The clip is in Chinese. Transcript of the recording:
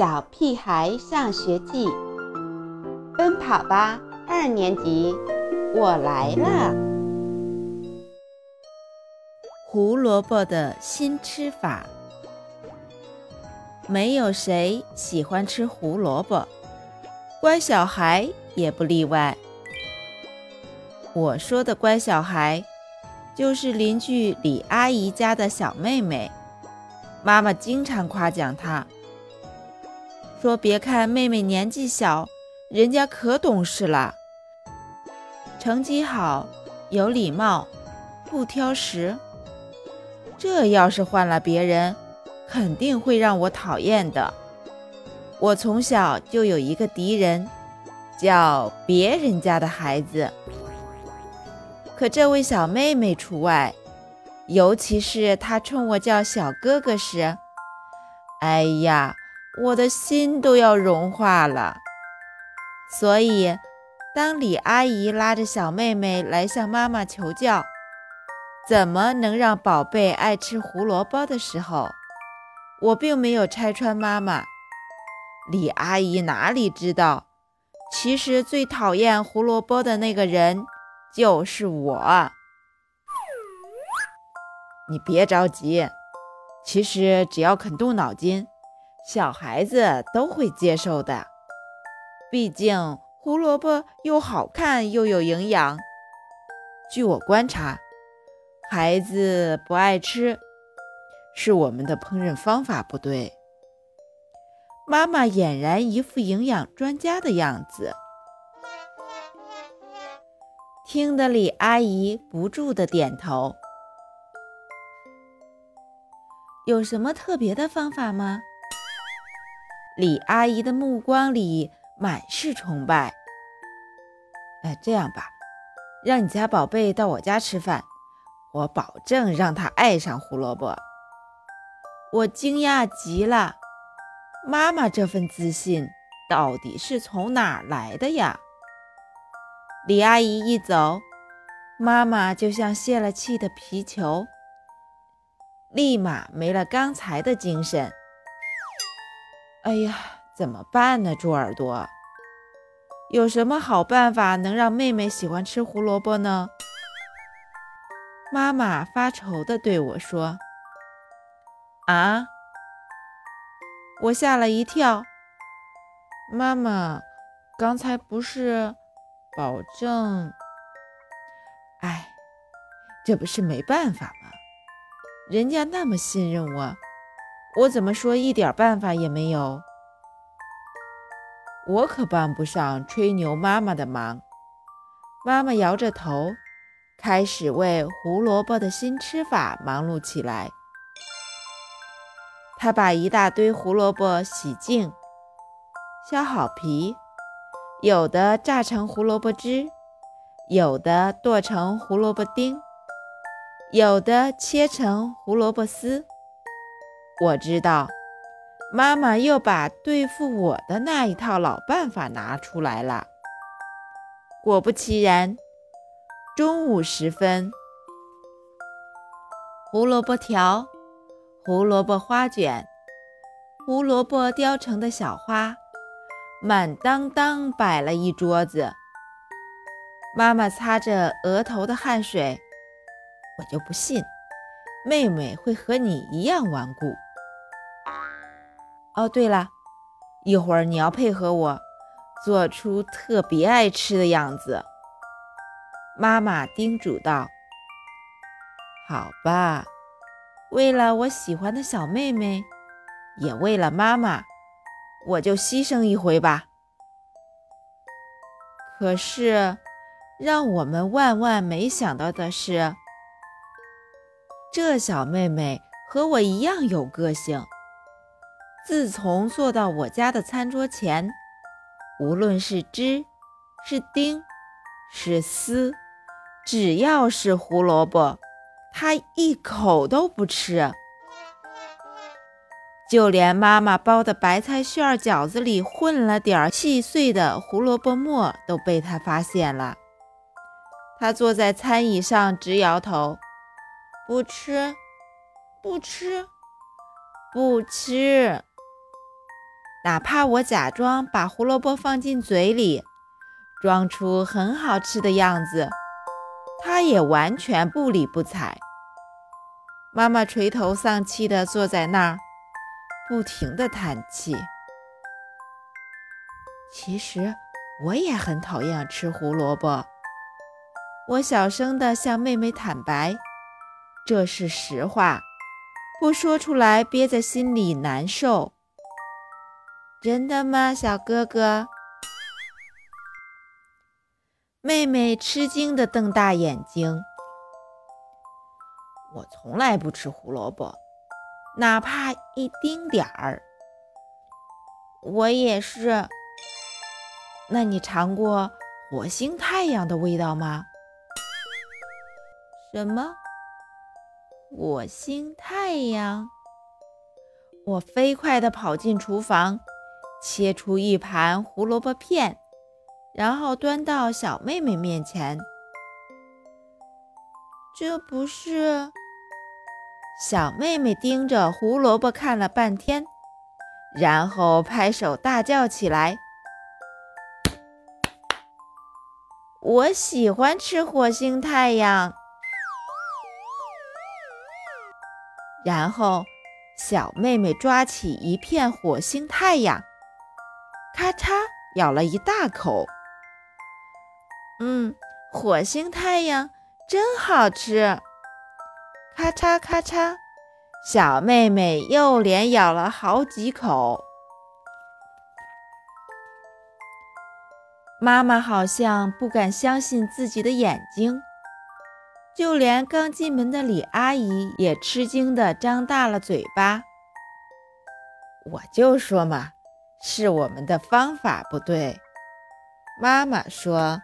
小屁孩上学记》，奔跑吧二年级，我来了。胡萝卜的新吃法，没有谁喜欢吃胡萝卜，乖小孩也不例外。我说的乖小孩，就是邻居李阿姨家的小妹妹。妈妈经常夸奖她，说：“别看妹妹年纪小，人家可懂事了，成绩好，有礼貌，不挑食。这要是换了别人，肯定会让我讨厌的。我从小就有一个敌人，叫别人家的孩子。可这位小妹妹除外。”尤其是她冲我叫小哥哥时，哎呀，我的心都要融化了。所以，当李阿姨拉着小妹妹来向妈妈求教，怎么能让宝贝爱吃胡萝卜的时候，我并没有拆穿妈妈。李阿姨哪里知道，其实最讨厌胡萝卜的那个人就是我。你别着急，其实只要肯动脑筋，小孩子都会接受的。毕竟胡萝卜又好看又有营养。据我观察，孩子不爱吃，是我们的烹饪方法不对。妈妈俨然一副营养专家的样子，听得李阿姨不住的点头。有什么特别的方法吗？李阿姨的目光里满是崇拜。哎，这样吧，让你家宝贝到我家吃饭，我保证让他爱上胡萝卜。我惊讶极了，妈妈这份自信到底是从哪儿来的呀？李阿姨一走，妈妈就像泄了气的皮球。立马没了刚才的精神。哎呀，怎么办呢？猪耳朵，有什么好办法能让妹妹喜欢吃胡萝卜呢？妈妈发愁地对我说：“啊！”我吓了一跳。妈妈，刚才不是保证……哎，这不是没办法吗？人家那么信任我，我怎么说一点办法也没有？我可帮不上吹牛妈妈的忙。妈妈摇着头，开始为胡萝卜的新吃法忙碌起来。她把一大堆胡萝卜洗净，削好皮，有的榨成胡萝卜汁，有的剁成胡萝卜丁。有的切成胡萝卜丝，我知道，妈妈又把对付我的那一套老办法拿出来了。果不其然，中午时分，胡萝卜条、胡萝卜花卷、胡萝卜雕成的小花，满当当摆了一桌子。妈妈擦着额头的汗水。我就不信，妹妹会和你一样顽固。哦，对了，一会儿你要配合我，做出特别爱吃的样子。妈妈叮嘱道：“好吧，为了我喜欢的小妹妹，也为了妈妈，我就牺牲一回吧。”可是，让我们万万没想到的是。这小妹妹和我一样有个性。自从坐到我家的餐桌前，无论是枝、是丁、是丝，只要是胡萝卜，他一口都不吃。就连妈妈包的白菜馅儿饺子里混了点细碎的胡萝卜末，都被他发现了。他坐在餐椅上直摇头。不吃，不吃，不吃。哪怕我假装把胡萝卜放进嘴里，装出很好吃的样子，他也完全不理不睬。妈妈垂头丧气地坐在那儿，不停地叹气。其实我也很讨厌吃胡萝卜。我小声地向妹妹坦白，这是实话，不说出来憋在心里难受。真的吗，小哥哥？妹妹吃惊地瞪大眼睛。我从来不吃胡萝卜，哪怕一丁点儿。我也是。那你尝过火星太阳的味道吗？什么？火星太阳？我飞快地跑进厨房。切出一盘胡萝卜片，然后端到小妹妹面前。这不是？小妹妹盯着胡萝卜看了半天，然后拍手大叫起来：“我喜欢吃火星太阳！”然后，小妹妹抓起一片火星太阳。咔嚓，咬了一大口。嗯，火星太阳真好吃。咔嚓咔嚓，小妹妹又连咬了好几口。妈妈好像不敢相信自己的眼睛，就连刚进门的李阿姨也吃惊地张大了嘴巴。我就说嘛。是我们的方法不对，妈妈说。